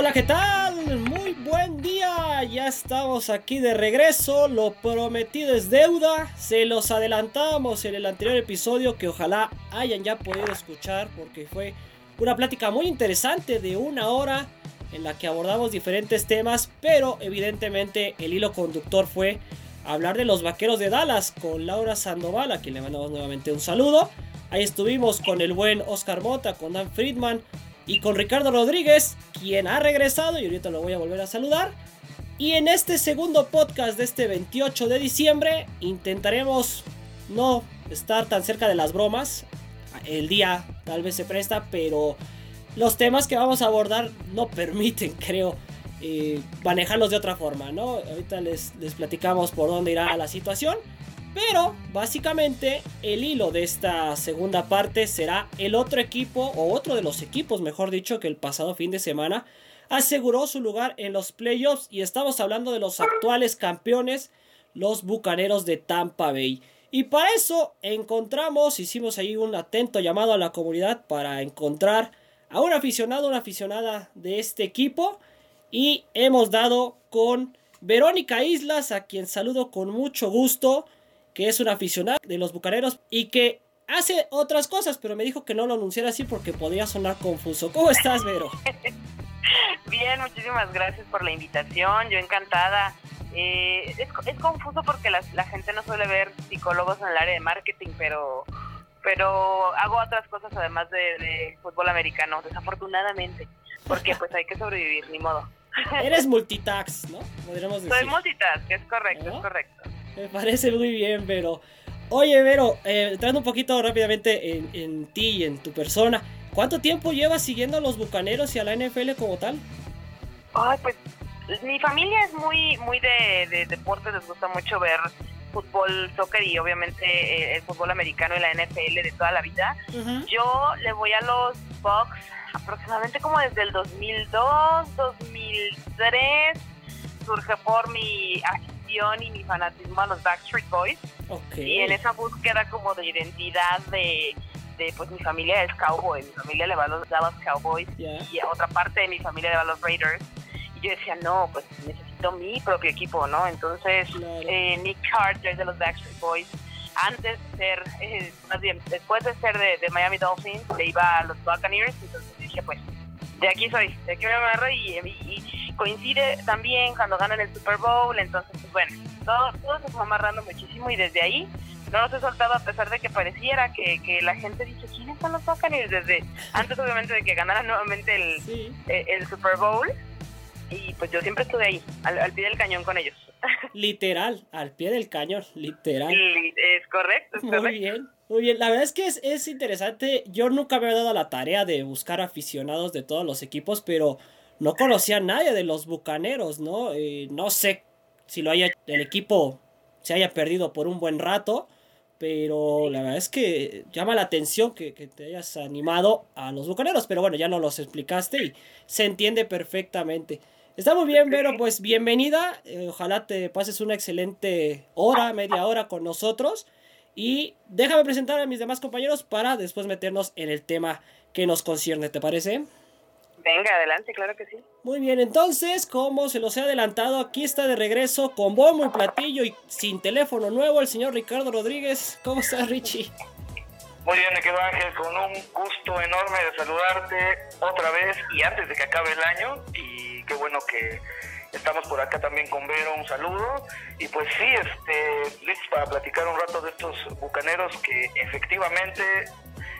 Hola, ¿qué tal? Muy buen día. Ya estamos aquí de regreso. Lo prometido es deuda. Se los adelantamos en el anterior episodio que ojalá hayan ya podido escuchar porque fue una plática muy interesante de una hora en la que abordamos diferentes temas, pero evidentemente el hilo conductor fue hablar de los vaqueros de Dallas con Laura Sandoval, a quien le mandamos nuevamente un saludo. Ahí estuvimos con el buen Oscar Mota, con Dan Friedman, y con Ricardo Rodríguez, quien ha regresado y ahorita lo voy a volver a saludar. Y en este segundo podcast de este 28 de diciembre intentaremos no estar tan cerca de las bromas. El día tal vez se presta, pero los temas que vamos a abordar no permiten, creo, eh, manejarlos de otra forma, ¿no? Ahorita les, les platicamos por dónde irá la situación. Pero básicamente el hilo de esta segunda parte será el otro equipo, o otro de los equipos, mejor dicho, que el pasado fin de semana aseguró su lugar en los playoffs. Y estamos hablando de los actuales campeones, los Bucaneros de Tampa Bay. Y para eso encontramos, hicimos ahí un atento llamado a la comunidad para encontrar a un aficionado, una aficionada de este equipo. Y hemos dado con Verónica Islas, a quien saludo con mucho gusto que es un aficionado de los bucaneros y que hace otras cosas, pero me dijo que no lo anunciara así porque podría sonar confuso. ¿Cómo estás, Vero? Bien, muchísimas gracias por la invitación, yo encantada. Eh, es, confuso porque la, gente no suele ver psicólogos en el área de marketing, pero pero hago otras cosas además de, fútbol americano, desafortunadamente, porque pues hay que sobrevivir, ni modo. Eres multitask, ¿no? Podríamos decir. Soy multitask, es correcto, es correcto. Me parece muy bien, pero... Oye, Vero, eh, entrando un poquito rápidamente en, ti y en tu persona, ¿cuánto tiempo llevas siguiendo a los bucaneros y a la NFL como tal? Ay, pues mi familia es muy, muy de, deporte, les gusta mucho ver fútbol, soccer y obviamente eh, el fútbol americano y la NFL de toda la vida. Yo le voy a los Bucks aproximadamente como desde el 2002, 2003. Surge por mi y mi fanatismo a los Backstreet Boys. Y en esa búsqueda como de identidad de, pues mi familia es cowboy, mi familia le va a los Dallas Cowboys y a otra parte de mi familia le va a los Raiders. Y yo decía, no, pues necesito mi propio equipo, ¿no? Entonces, eh, Nick Carter de los Backstreet Boys, antes de ser, eh, más bien, después de ser de, Miami Dolphins, le iba a los Buccaneers, entonces dije, pues, de aquí soy, de aquí me agarro y, y, coincide también cuando ganan el Super Bowl, entonces pues bueno, todo, todo se fue amarrando muchísimo y desde ahí no nos he soltado a pesar de que pareciera que, que la gente dice, ¿quiénes son los Buccaneers? Desde antes obviamente de que ganaran nuevamente el, eh, el, Super Bowl y pues yo siempre estuve ahí, al, pie del cañón con ellos. Literal, al pie del cañón, literal. Es correcto, es Muy bien. Muy bien, la verdad es que es, interesante. Yo nunca me he dado la tarea de buscar aficionados de todos los equipos, pero no conocía a nadie de los bucaneros, ¿no? Eh, no sé si lo haya el equipo se haya perdido por un buen rato, pero la verdad es que llama la atención que, te hayas animado a los bucaneros, pero bueno, ya no los explicaste y se entiende perfectamente. Está muy bien, Vero, pues bienvenida. Eh, ojalá te pases una excelente hora, media hora con nosotros. Y déjame presentar a mis demás compañeros para después meternos en el tema que nos concierne, ¿te parece? Venga, adelante, claro que sí. Muy bien, entonces, como se los he adelantado, aquí está de regreso con bombo y platillo y sin teléfono nuevo el señor Ricardo Rodríguez. ¿Cómo estás, Richie? Muy bien, me quedo Ángel, con un gusto enorme de saludarte otra vez y antes de que acabe el año. Y qué bueno que Estamos por acá también con Vero, un saludo. Y pues sí, este, listos para platicar un rato de estos bucaneros que efectivamente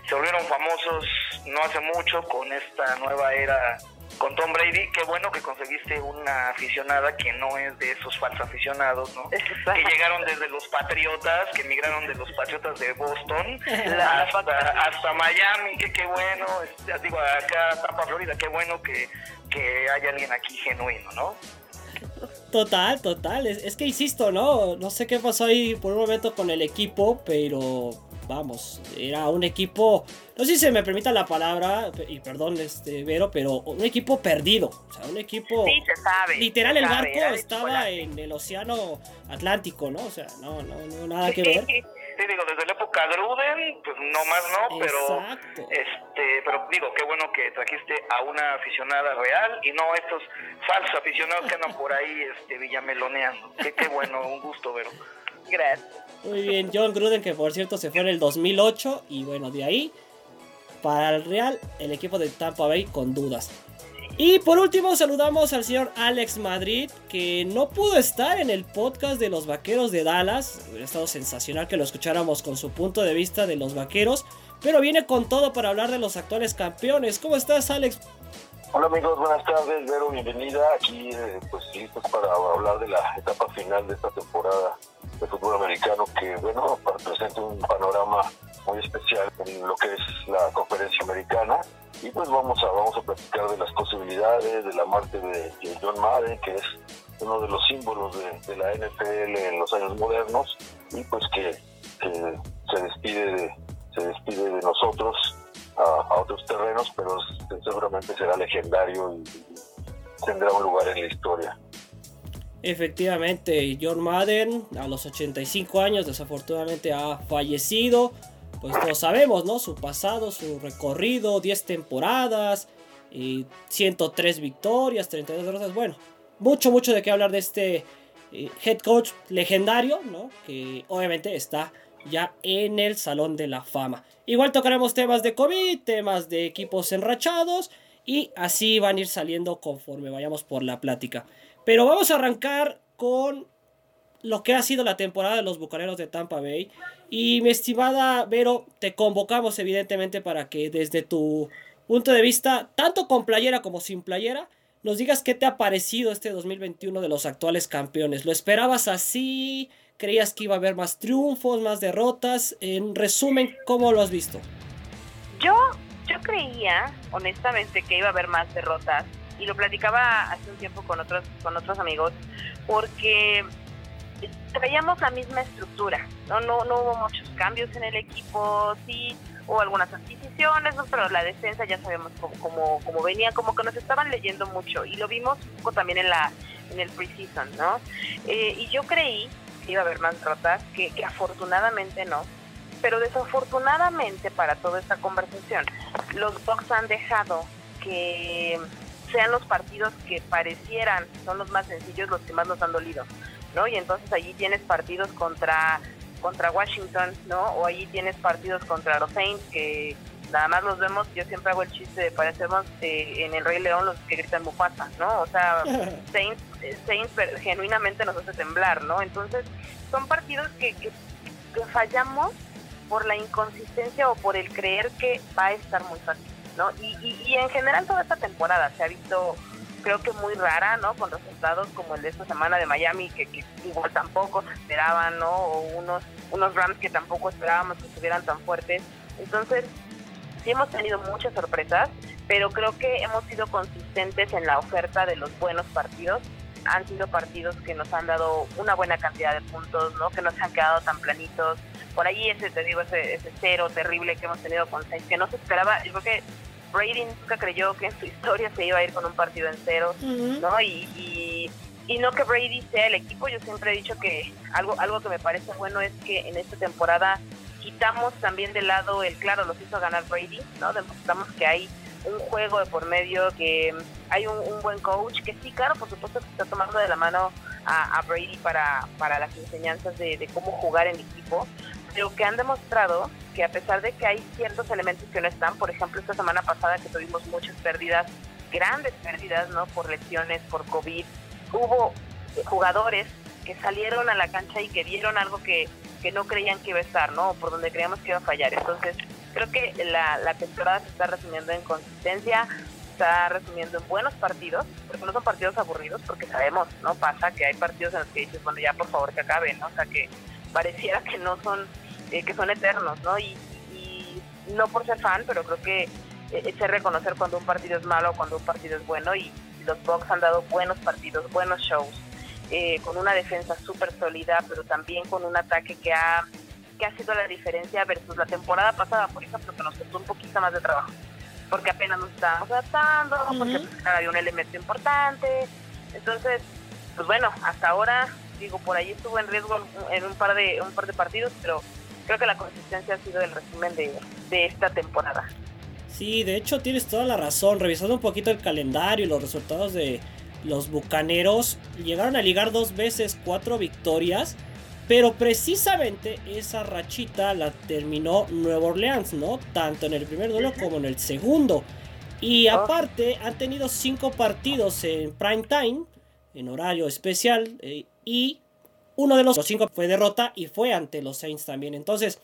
se volvieron famosos no hace mucho con esta nueva era con Tom Brady, qué bueno que conseguiste una aficionada que no es de esos falsos aficionados, ¿no? Que llegaron desde los Patriotas, que emigraron de los Patriotas de Boston hasta, Miami, que qué bueno, digo, acá Tampa, Florida, qué bueno que, que haya alguien aquí genuino, ¿no? Total, total. Es, que insisto, ¿no? No sé qué pasó ahí por un momento con el equipo, pero vamos, era un equipo, no sé si se me permita la palabra, y perdón, este, Vero, pero un equipo perdido. O sea, un equipo. Sí, se sabe. Literal, el barco estaba en el océano Atlántico, ¿no? O sea, no, no, no, nada que ver. te digo, desde la época Gruden, pues no más no, pero este, pero digo, qué bueno que trajiste a una aficionada real y no estos falsos aficionados que andan por ahí este villameloneando. Qué, qué bueno, un gusto verlo. Gracias. Muy bien, John Gruden, que por cierto se fue en el 2008 y bueno, de ahí para el Real, el equipo de Tampa Bay con dudas. Y por último saludamos al señor Alex Madrid, que no pudo estar en el podcast de los Vaqueros de Dallas. Hubiera estado sensacional que lo escucháramos con su punto de vista de los Vaqueros, pero viene con todo para hablar de los actuales campeones. ¿Cómo estás, Alex? Hola amigos, buenas tardes, Vero, bienvenida aquí, eh, pues listos para hablar de la etapa final de esta temporada de fútbol americano que, bueno, presenta un panorama muy especial en lo que es la conferencia americana. Y pues vamos a vamos a platicar de las posibilidades de la muerte de, John Madden que es uno de los símbolos de, la NFL en los años modernos. Y pues que, se despide de se despide de nosotros a, otros terrenos pero seguramente será legendario y, tendrá un lugar en la historia Efectivamente, John Madden a los 85 años desafortunadamente ha fallecido pues todos sabemos, ¿no? Su pasado, su recorrido, 10 temporadas, y 103 victorias, 32 derrotas. Bueno, mucho, mucho de qué hablar de este eh, head coach legendario, ¿no? Que obviamente está ya en el Salón de la Fama. Igual tocaremos temas de COVID, temas de equipos enrachados y así van a ir saliendo conforme vayamos por la plática. Pero vamos a arrancar con lo que ha sido la temporada de los Bucaneros de Tampa Bay. Y mi estimada Vero, te convocamos evidentemente para que desde tu punto de vista, tanto con playera como sin playera, nos digas qué te ha parecido este 2021 de los actuales campeones. ¿Lo esperabas así? ¿Creías que iba a haber más triunfos, más derrotas? En resumen, ¿cómo lo has visto? Yo, yo creía, honestamente, que iba a haber más derrotas. Y lo platicaba hace un tiempo con otros, con otros amigos, porque traíamos la misma estructura, ¿no? No, no hubo muchos cambios en el equipo, sí hubo algunas adquisiciones, pero la defensa ya sabemos cómo, cómo, venía, como que nos estaban leyendo mucho y lo vimos un poco también en la en el preseason, ¿no? Eh, y yo creí que iba a haber más derrotas, que, que afortunadamente no, pero desafortunadamente para toda esta conversación, los Bucks han dejado que sean los partidos que parecieran son los más sencillos los que más nos han dolido. ¿no? Y entonces allí tienes partidos contra contra Washington, ¿no? O allí tienes partidos contra los Saints que nada más los vemos, yo siempre hago el chiste de parecemos eh, en el Rey León los que gritan Mufasa, ¿no? O sea, Saints, Saints genuinamente nos hace temblar, ¿no? Entonces, son partidos que, que, fallamos por la inconsistencia o por el creer que va a estar muy fácil, ¿no? Y, y, en general toda esta temporada se ha visto creo que muy rara, ¿no? Con resultados como el de esta semana de Miami, que, igual tampoco se esperaban, ¿no? O unos, unos Rams que tampoco esperábamos que estuvieran tan fuertes. Entonces, sí hemos tenido muchas sorpresas, pero creo que hemos sido consistentes en la oferta de los buenos partidos. Han sido partidos que nos han dado una buena cantidad de puntos, ¿no? Que no se han quedado tan planitos. Por ahí ese, te digo, ese, ese cero terrible que hemos tenido con seis, que no se esperaba. Yo creo que Brady nunca creyó que en su historia se iba a ir con un partido en cero, ¿no? Y, y, no que Brady sea el equipo, yo siempre he dicho que algo, algo que me parece bueno es que en esta temporada quitamos también de lado el claro, los hizo ganar Brady, ¿no? Demostramos que hay un juego de por medio, que hay un, buen coach, que sí, claro, por supuesto que está tomando de la mano a, Brady para, para las enseñanzas de, de cómo jugar en equipo, pero que han demostrado que a pesar de que hay ciertos elementos que no están, por ejemplo, esta semana pasada que tuvimos muchas pérdidas, grandes pérdidas, ¿no? Por lesiones, por COVID, hubo jugadores que salieron a la cancha y que dieron algo que, que no creían que iba a estar, ¿no? Por donde creíamos que iba a fallar. Entonces, creo que la, la temporada se está resumiendo en consistencia, está resumiendo en buenos partidos, porque no son partidos aburridos, porque sabemos, ¿no? Pasa que hay partidos en los que dices, bueno, ya por favor que acabe, ¿no? O sea, que pareciera que no son eh, que son eternos, ¿no? Y, no por ser fan, pero creo que eh, es reconocer cuando un partido es malo o cuando un partido es bueno y los Bucks han dado buenos partidos, buenos shows, eh, con una defensa súper sólida, pero también con un ataque que ha, que ha sido la diferencia versus la temporada pasada, por ejemplo, que nos costó un poquito más de trabajo, porque apenas nos estábamos adaptando, porque había un elemento importante. Entonces, pues bueno, hasta ahora, digo, por ahí estuvo en riesgo en un par de, un par de partidos, pero creo que la consistencia ha sido el resumen de, de esta temporada. Sí, de hecho tienes toda la razón. Revisando un poquito el calendario y los resultados de los Bucaneros, llegaron a ligar dos veces cuatro victorias. Pero precisamente esa rachita la terminó Nueva Orleans, ¿no? Tanto en el primer duelo como en el segundo. Y ah. aparte han tenido cinco partidos en prime time, en horario especial, eh, y uno de los cinco fue derrota y fue ante los Saints también. Entonces,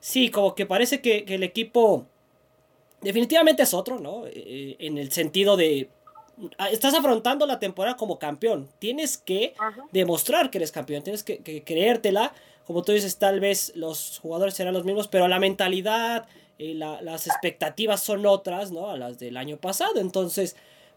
sí, como que parece que, el equipo definitivamente es otro, ¿no? Eh, en el sentido de Ah, estás afrontando la temporada como campeón. Tienes que demostrar que eres campeón, tienes que, creértela. Como tú dices, tal vez los jugadores serán los mismos, pero la mentalidad, y eh, las expectativas son otras, ¿no? A las del año pasado. Entonces,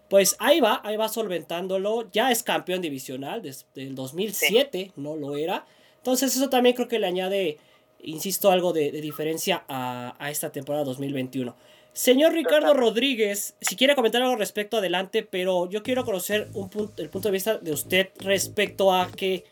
pues ahí va, ahí va solventándolo. Ya es campeón divisional desde el 2007, no lo era. Entonces, eso también creo que le añade, insisto, algo de, diferencia a, a esta temporada 2021. Señor Ricardo Rodríguez, si quiere comentar algo respecto, adelante, pero yo quiero conocer un punto, el punto de vista de usted respecto a que,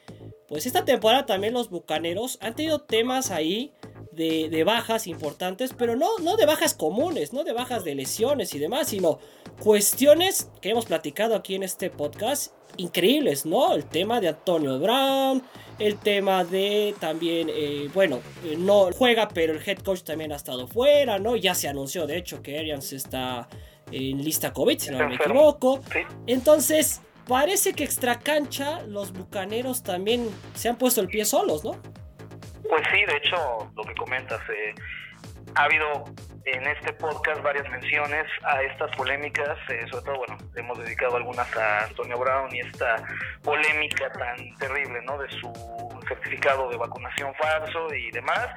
pues esta temporada también los Bucaneros han tenido temas ahí de, de, bajas importantes, pero no, no de bajas comunes, no de bajas de lesiones y demás, sino cuestiones que hemos platicado aquí en este podcast increíbles, ¿no? El tema de Antonio Brown, el tema de también, eh, bueno, eh, no juega, pero el head coach también ha estado fuera, ¿no? Ya se anunció, de hecho, que Arians está en lista COVID, si no me equivoco. Entonces, parece que extra cancha los bucaneros también se han puesto el pie solos, ¿no? Pues sí, de hecho, lo que comentas, eh, ha habido en este podcast varias menciones a estas polémicas, eh, sobre todo, bueno, hemos dedicado algunas a Antonio Brown y esta polémica tan terrible, ¿no? De su certificado de vacunación falso y demás.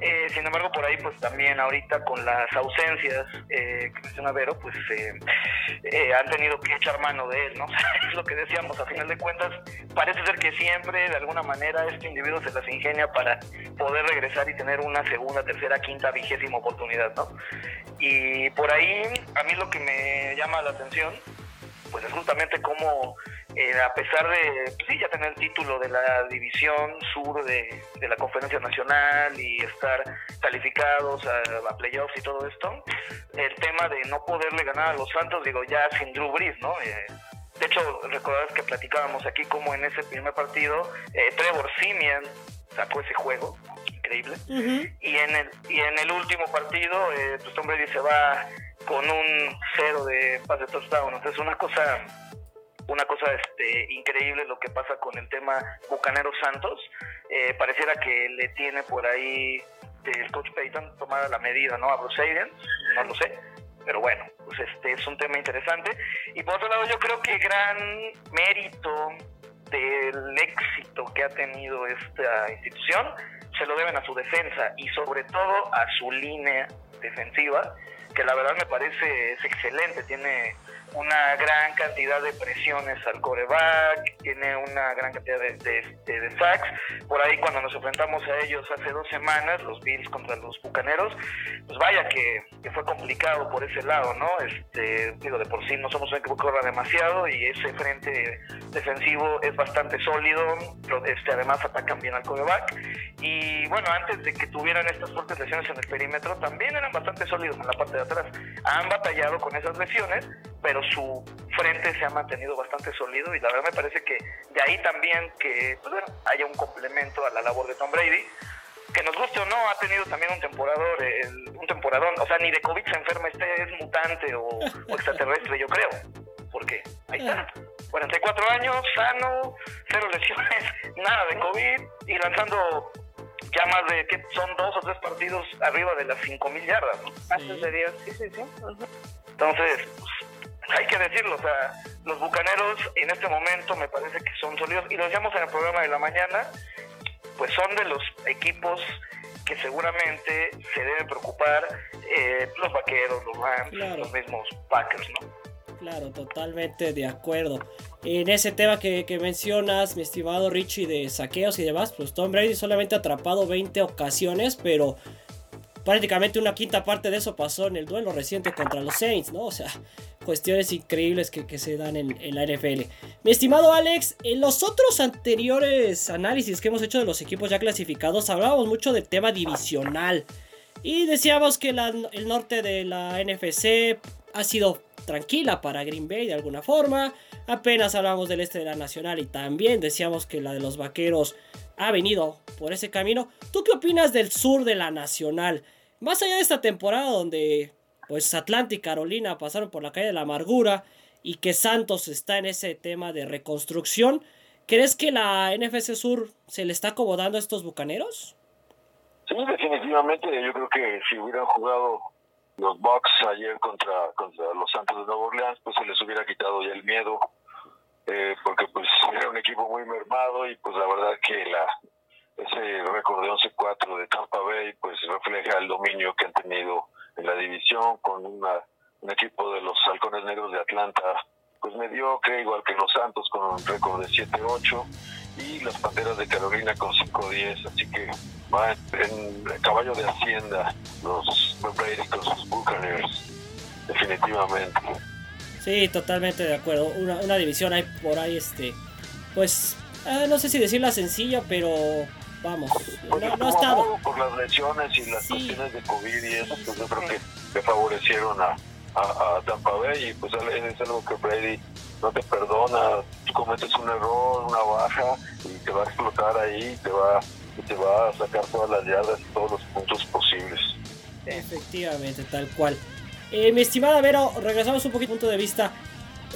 Eh, sin embargo, por ahí, pues también ahorita con las ausencias eh, que menciona Vero, pues eh, han tenido que echar mano de él, ¿no? es lo que decíamos, a final de cuentas, parece ser que siempre, de alguna manera, este individuo se las ingenia para poder regresar y tener una segunda, tercera, quinta, vigésima oportunidad, ¿no? Y por ahí, a mí lo que me llama la atención, pues es justamente cómo eh, a pesar de pues sí, ya tener el título de la división sur de, la conferencia nacional y estar calificados a, playoffs y todo esto, el tema de no poderle ganar a los Santos, digo, ya sin Drew Brees, ¿no? Eh, de hecho, recordás que platicábamos aquí como en ese primer partido, eh, Trevor Simeon sacó ese juego, increíble, y, en el, y en el último partido, eh, pues Tom Brady se va con un cero de pase de touchdown, entonces una cosa una cosa este, increíble lo que pasa con el tema Bucanero Santos. Eh, pareciera que le tiene por ahí el coach Payton tomada la medida ¿no? a Bruce Arians, no lo sé, pero bueno, pues este es un tema interesante. Y por otro lado, yo creo que gran mérito del éxito que ha tenido esta institución se lo deben a su defensa y sobre todo a su línea defensiva, que la verdad me parece es excelente, tiene una gran cantidad de presiones al coreback, tiene una gran cantidad de, de, sacks. Por ahí cuando nos enfrentamos a ellos hace dos semanas, los Bills contra los Bucaneros, pues vaya que, fue complicado por ese lado, ¿no? Este, digo, de por sí no somos un equipo que corra demasiado y ese frente defensivo es bastante sólido, este, además atacan bien al coreback. Y bueno, antes de que tuvieran estas fuertes lesiones en el perímetro, también eran bastante sólidos en la parte de atrás. Han batallado con esas lesiones, pero su frente se ha mantenido bastante sólido y la verdad me parece que de ahí también que pues haya un complemento a la labor de Tom Brady que nos guste o no, ha tenido también un temporador, un temporadón, o sea, ni de COVID se enferma, este es mutante o, extraterrestre, yo creo, porque ahí está, 44 años, sano, cero lesiones, nada de COVID y lanzando ya más de que son dos o tres partidos arriba de las 5.000 yardas. ¿no? sí, sí, sí. Entonces, pues, hay que decirlo, o sea, los bucaneros en este momento me parece que son sólidos, y lo decíamos en el programa de la mañana, pues son de los equipos que seguramente se deben preocupar eh, los vaqueros, los Rams, los mismos Packers, ¿no? Claro, totalmente de acuerdo. En ese tema que, que, mencionas, mi estimado Richie, de saqueos y demás, pues Tom Brady solamente ha atrapado 20 ocasiones, pero prácticamente una quinta parte de eso pasó en el duelo reciente contra los Saints, ¿no? O sea, cuestiones increíbles que, se dan en, la NFL. Mi estimado Alex, en los otros anteriores análisis que hemos hecho de los equipos ya clasificados, hablábamos mucho del tema divisional. Y decíamos que el norte de la NFC ha sido tranquila para Green Bay de alguna forma. Apenas hablamos del este de la Nacional y también decíamos que la de los Vaqueros ha venido por ese camino. ¿Tú qué opinas del sur de la Nacional? Más allá de esta temporada donde pues Atlanta y Carolina pasaron por la calle de la amargura y que Santos está en ese tema de reconstrucción, ¿crees que la NFC Sur se le está acomodando a estos bucaneros? Sí, definitivamente. Yo creo que si hubieran jugado los Bucks ayer contra, contra los Santos de Nueva Orleans, pues se les hubiera quitado ya el miedo, eh, porque pues era un equipo muy mermado y pues la verdad que la ese récord de 11-4 de Tampa Bay pues refleja el dominio que han tenido en la división con una, un equipo de los Halcones Negros de Atlanta pues mediocre, igual que los Santos con un récord de 7-8 y las Panteras de Carolina con 5-10, así que va en, caballo de hacienda los Brady con sus Buccaneers, definitivamente. Sí, totalmente de acuerdo. Una, una división hay por ahí, este, pues, eh, no sé si decirla sencilla, pero vamos, no, ha estado. Por las lesiones y las cuestiones de COVID y eso, pues yo creo que le favorecieron a, a, Tampa Bay y pues es algo que Brady no te perdona, tú cometes un error, una baja y te va a explotar ahí, te va, te va a sacar todas las yardas y todos los puntos posibles. Efectivamente, tal cual. Eh, mi estimada Vero, regresamos un poquito punto de vista.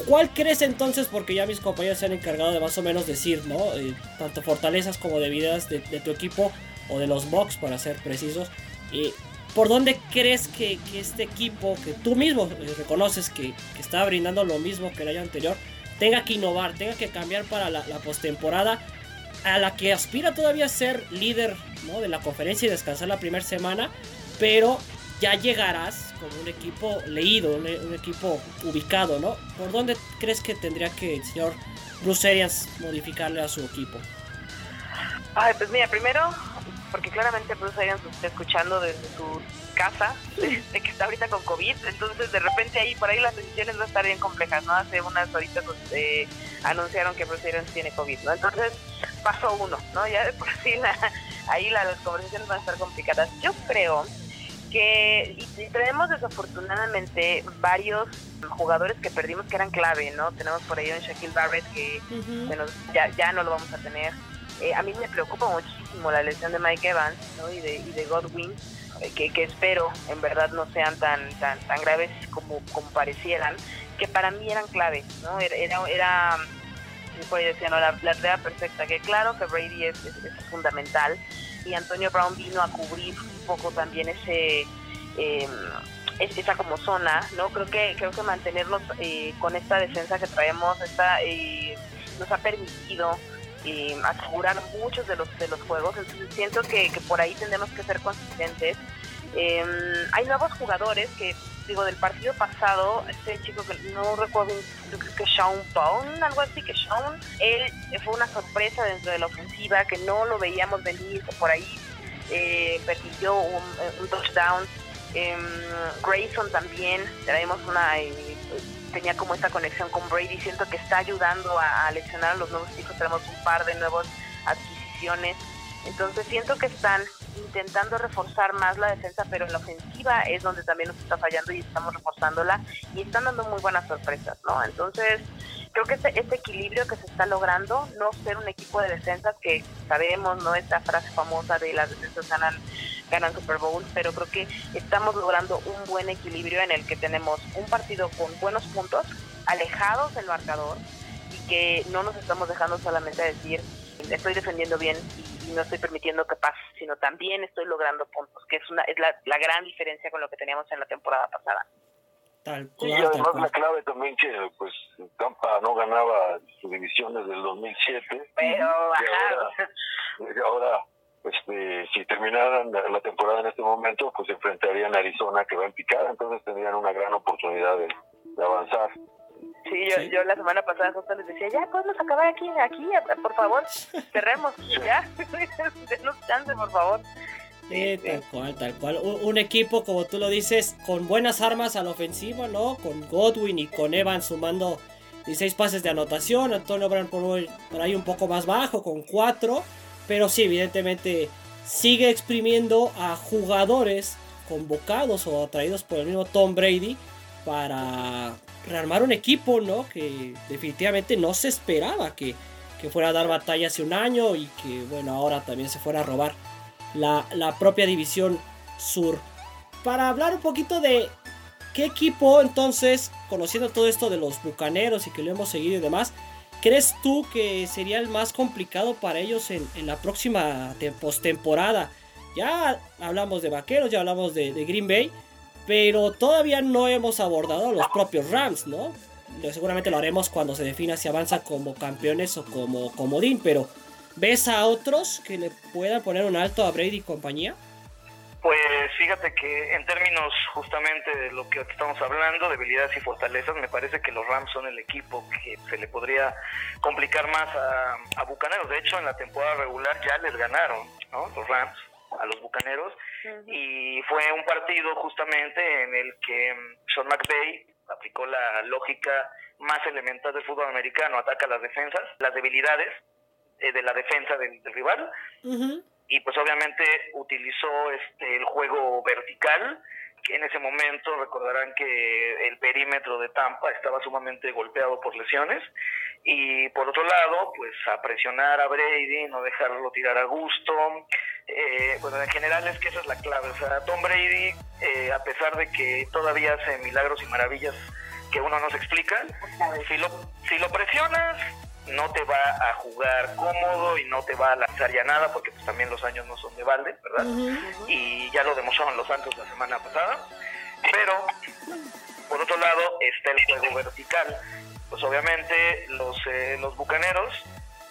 ¿Cuál crees entonces? Porque ya mis compañeros se han encargado de más o menos decir, ¿no? Eh, tanto fortalezas como debilidades de, de, tu equipo o de los Bucks, para ser precisos. Eh, ¿Por dónde crees que, este equipo, que tú mismo eh, reconoces que, está brindando lo mismo que el año anterior, tenga que innovar, tenga que cambiar para la, postemporada, a la que aspira todavía a ser líder ¿no? de la conferencia y descansar la primera semana, pero ya llegarás con un equipo leído, un, equipo ubicado, ¿no? ¿Por dónde crees que tendría que el señor Bruce Arians modificarle a su equipo? Ay, pues mira, primero, porque claramente Bruce Arians está escuchando desde su casa, de, que está ahorita con COVID, entonces de repente ahí, por ahí las decisiones van a estar bien complejas, ¿no? Hace unas horitas pues, anunciaron que Bruce Arians tiene COVID, ¿no? Entonces, paso uno, ¿no? Ya de por sí ahí las conversaciones van a estar complicadas. Yo creo que y, tenemos desafortunadamente varios jugadores que perdimos que eran clave, ¿no? Tenemos por ahí un Shaquille Barrett que ya, ya no lo vamos a tener. Eh, a mí me preocupa muchísimo la lesión de Mike Evans ¿no? y, de, y de Godwin, eh, que, que, espero en verdad no sean tan tan, tan graves como, como parecieran, que para mí eran clave, ¿no? Era, era, era decía, ¿no? la, la perfecta, que claro que Brady es, fundamental, y Antonio Brown vino a cubrir un poco también ese eh, esa como zona, ¿no? Creo que creo que mantenernos eh, con esta defensa que traemos está, eh, nos ha permitido eh, asegurar muchos de los de los juegos, entonces siento que, que por ahí tenemos que ser consistentes. hay nuevos jugadores que digo, del partido pasado, este chico que no recuerdo, creo que Sean Bone, algo así que Sean, él fue una sorpresa dentro de la ofensiva, que no lo veíamos venir, por ahí eh, permitió un, touchdown. Em, Grayson también, traemos una, eh, tenía como esta conexión con Brady, siento que está ayudando a, a leccionar a los nuevos chicos, tenemos un par de nuevas adquisiciones. Entonces siento que están intentando reforzar más la defensa, pero en la ofensiva es donde también nos está fallando y estamos reforzándola y están dando muy buenas sorpresas, ¿no? Entonces creo que este, este equilibrio que se está logrando, no ser un equipo de defensas que sabemos, ¿no? Esta frase famosa de las defensas ganan, ganan Super Bowl, pero creo que estamos logrando un buen equilibrio en el que tenemos un partido con buenos puntos, alejados del marcador y que no nos estamos dejando solamente decir estoy defendiendo bien y, no estoy permitiendo que pase, sino también estoy logrando puntos, que es una es la, la gran diferencia con lo que teníamos en la temporada pasada. Tal y además la clave también que pues Tampa no ganaba su división desde el 2007. Pero y ahora, este, si terminaran la temporada en este momento, pues enfrentarían a Arizona que va en picada, entonces tendrían una gran oportunidad de avanzar. Sí, yo, yo la semana pasada justo les decía, ya podemos acabar aquí, aquí, por favor, cerremos, ya, denos chance, por favor. tal cual, tal cual. Un, equipo, como tú lo dices, con buenas armas a la ofensiva, ¿no? Con Godwin y con Evan sumando 16 pases de anotación. Antonio Brown por, por ahí un poco más bajo, con 4. Pero sí, evidentemente sigue exprimiendo a jugadores convocados o atraídos por el mismo Tom Brady para rearmar un equipo, ¿no? Que definitivamente no se esperaba que, que fuera a dar batalla hace un año y que, bueno, ahora también se fuera a robar la, la propia división sur. Para hablar un poquito de qué equipo, entonces, conociendo todo esto de los bucaneros y que lo hemos seguido y demás, ¿crees tú que sería el más complicado para ellos en, en la próxima postemporada? Ya hablamos de vaqueros, ya hablamos de, de Green Bay pero todavía no hemos abordado los propios Rams, ¿no? Seguramente lo haremos cuando se defina si avanza como campeones o como comodín, pero ¿ves a otros que le puedan poner un alto a Brady y compañía? Pues fíjate que en términos justamente de lo que estamos hablando, debilidades y fortalezas, me parece que los Rams son el equipo que se le podría complicar más a, a Bucaneros. De hecho, en la temporada regular ya les ganaron, ¿no? Los Rams a los Bucaneros. Y fue un partido justamente en el que mm, Sean McVay aplicó la lógica más elemental del fútbol americano, ataca las defensas, las debilidades eh, de la defensa del, rival. Y pues obviamente utilizó este el juego vertical que en ese momento recordarán que el perímetro de Tampa estaba sumamente golpeado por lesiones y por otro lado pues a presionar a Brady no dejarlo tirar a gusto eh, bueno, en general es que esa es la clave. O sea, Tom Brady, eh, a pesar de que todavía hace milagros y maravillas que uno no se explica, si lo, si lo presionas, no te va a jugar cómodo y no te va a lanzar ya nada, porque pues también los años no son de balde, ¿verdad? Y ya lo demostraron los Santos la semana pasada. Pero, por otro lado, está el juego vertical. Pues obviamente los, eh, los bucaneros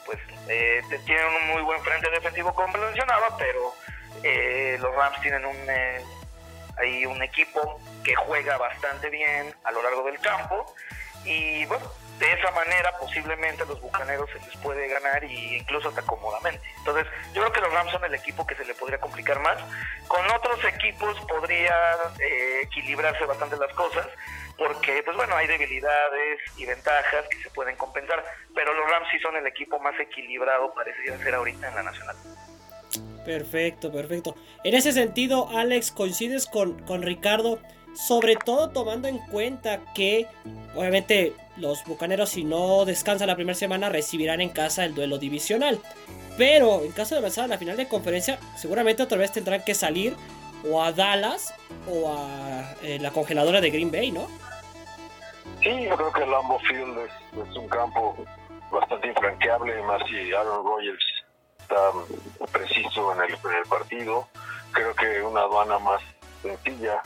pues eh, tienen un muy buen frente defensivo como mencionaba, pero eh, los Rams tienen un eh, ahí un equipo que juega bastante bien a lo largo del campo. Y bueno, de esa manera posiblemente los bucaneros se les puede ganar y incluso hasta cómodamente. Entonces, yo creo que los Rams son el equipo que se le podría complicar más. Con otros equipos podría eh, equilibrarse bastante las cosas, porque pues bueno, hay debilidades y ventajas que se pueden compensar, pero los Rams sí son el equipo más equilibrado, parecería ser ahorita en la Nacional. Perfecto, perfecto. En ese sentido, Alex, coincides con, con Ricardo, sobre todo tomando en cuenta que obviamente los Bucaneros si no descansan la primera semana recibirán en casa el duelo divisional. Pero en caso de avanzar a la final de conferencia, seguramente otra vez tendrán que salir o a Dallas o a eh, la congeladora de Green Bay, ¿no? Sí, yo creo que el Lambeau Field es, un campo bastante infranqueable, más si Aaron Rodgers está preciso en el, partido. Creo que una aduana más sencilla,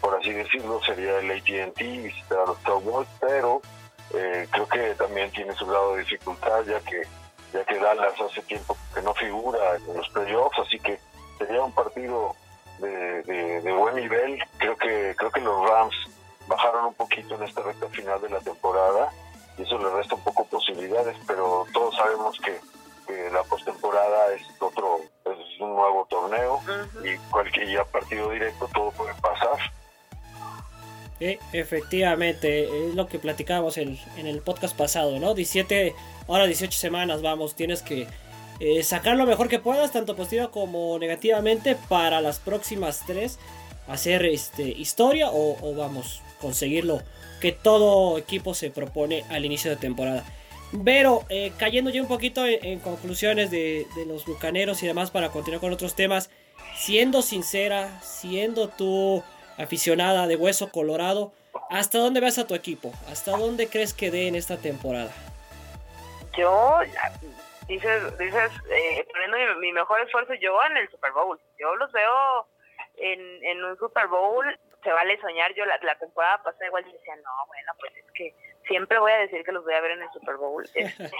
por así decirlo, sería el AT&T visitar los Cowboys, pero eh, creo que también tiene su grado de dificultad, ya que ya que Dallas hace tiempo que no figura en los playoffs, así que sería un partido de, de buen nivel. Creo que creo que los Rams bajaron un poquito en esta recta final de la temporada y eso le resta un poco posibilidades, pero todos sabemos que, la postemporada es otro, es un nuevo torneo y cualquier partido directo todo puede pasar. Efectivamente, es lo que platicábamos en, en, el podcast pasado, ¿no? 17, ahora 18 semanas, vamos, tienes que eh, sacar lo mejor que puedas, tanto positiva como negativamente, para las próximas tres, hacer este, historia o, o vamos, conseguirlo que todo equipo se propone al inicio de temporada. Pero eh, cayendo ya un poquito en, conclusiones de, los bucaneros y demás para continuar con otros temas, siendo sincera, siendo tú aficionada de hueso colorado, ¿hasta dónde vas a tu equipo? ¿Hasta dónde crees que dé en esta temporada? Yo, dices, dices eh, poniendo mi, mejor esfuerzo yo en el Super Bowl. Yo los veo en, en un Super Bowl se vale soñar. Yo la, temporada pasada igual decía, no, bueno, pues es que siempre voy a decir que los voy a ver en el Super Bowl. Este,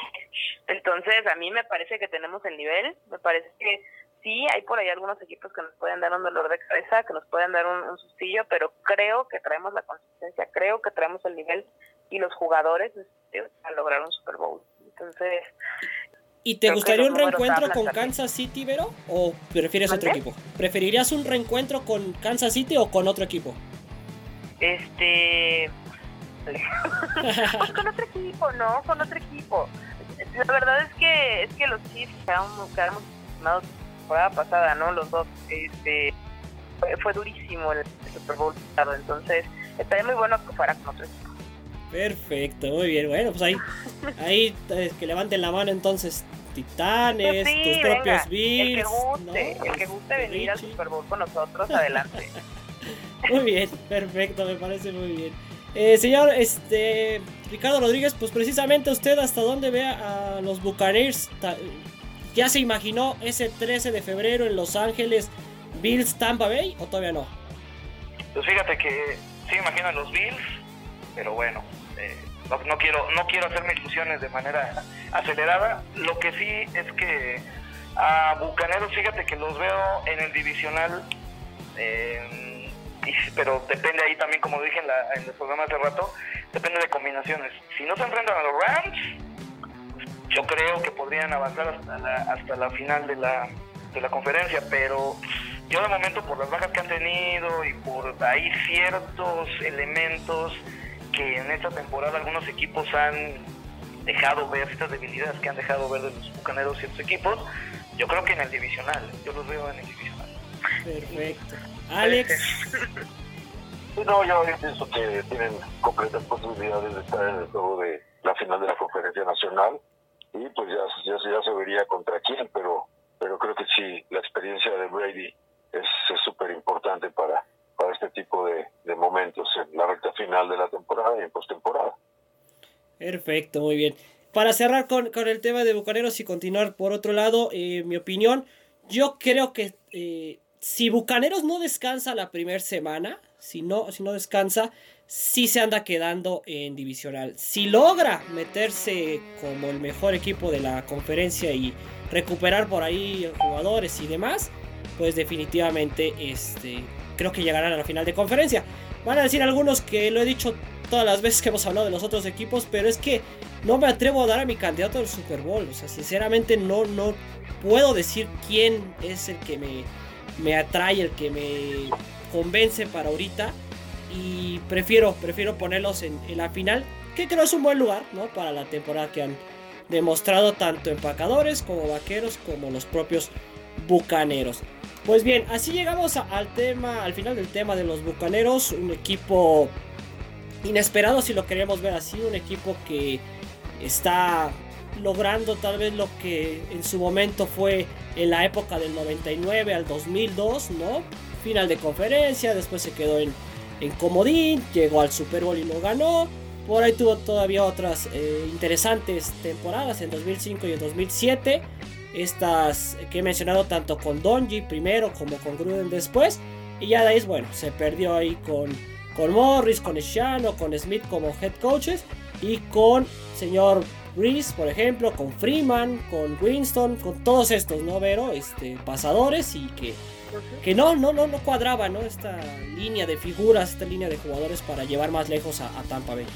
entonces, a mí me parece que tenemos el nivel, me parece que sí, hay por ahí algunos equipos que nos pueden dar un dolor de cabeza, que nos pueden dar un, un sustillo, pero creo que traemos la consistencia, creo que traemos el nivel y los jugadores este, a lograr un Super Bowl. Entonces... ¿Y te gustaría un reencuentro con Kansas City, Vero? ¿O prefieres otro equipo? ¿Preferirías un reencuentro con Kansas City o con otro equipo? Este. pues con otro equipo, ¿no? Con otro equipo. La verdad es que es que los Chiefs quedaron, quedaron temporada pasada, ¿no? Los dos. Este, fue, durísimo el, Super Bowl, entonces estaría muy bueno que fuera con otro equipo. Perfecto, muy bien. Bueno, pues ahí, ahí que levanten la mano entonces Titanes, pues tus propios Bills. El que guste, el que guste venir al Super Bowl con nosotros, adelante. muy bien, perfecto, me parece muy bien. Eh, señor este Ricardo Rodríguez, pues precisamente usted hasta dónde ve a los Buccaneers. ¿Ya se imaginó ese 13 de febrero en Los Ángeles, Bills Tampa Bay o todavía no? Pues fíjate que sí imaginan los Bills, pero bueno, eh, no, quiero no quiero hacerme ilusiones de manera acelerada. Lo que sí es que a Bucaneros, fíjate que los veo en el divisional, pero depende ahí también, como dije en, la, en el programa hace rato, depende de combinaciones. Si no se enfrentan a los Rams, yo creo que podrían avanzar hasta la, hasta la final de la, de la conferencia, pero yo de momento por las bajas que han tenido y por ahí ciertos elementos que en esta temporada algunos equipos han dejado ver, estas debilidades que han dejado ver de los bucaneros ciertos equipos, yo creo que en el divisional, yo los veo en el divisional. Perfecto. Alex. no, yo pienso que tienen completas posibilidades de estar en el juego de la final de la conferencia nacional y pues ya, ya, ya se vería contra quién, pero, pero creo que sí, la experiencia de Brady es súper importante para, para este tipo de, momentos en la recta final de la temporada y en postemporada. Perfecto, muy bien. Para cerrar con, el tema de Bucaneros y continuar por otro lado, eh, mi opinión, yo creo que eh, si Bucaneros no descansa la primera semana, si no, si no descansa, sí se anda quedando en divisional. Si logra meterse como el mejor equipo de la conferencia y recuperar por ahí jugadores y demás, pues definitivamente este, creo que llegarán a la final de conferencia. Van a decir algunos que lo he dicho todas las veces que hemos hablado de los otros equipos, pero es que no me atrevo a dar a mi candidato al Super Bowl. O sea, sinceramente no, no puedo decir quién es el que me, me atrae, el que me convence para ahorita. Y prefiero, prefiero ponerlos en, la final, que creo es un buen lugar, ¿no? Para la temporada que han demostrado tanto empacadores como vaqueros como los propios bucaneros. Pues bien, así llegamos al tema, al final del tema de los Bucaneros, un equipo inesperado si lo queremos ver así, un equipo que está logrando tal vez lo que en su momento fue en la época del 99 al 2002, ¿no? Final de conferencia, después se quedó en, en comodín, llegó al Super Bowl y lo ganó. Por ahí tuvo todavía otras eh, interesantes temporadas en 2005 y en 2007 estas que he mencionado tanto con Donji primero como con Gruden después. Y ya de bueno, se perdió ahí con, con Morris, con Shiano, con Smith como head coaches y con señor Reese, por ejemplo, con Freeman, con Winston, con todos estos, ¿no, Vero? Este, pasadores y que, que no, no, no, no cuadraba, ¿no? Esta línea de figuras, esta línea de jugadores para llevar más lejos a, a Tampa Bay.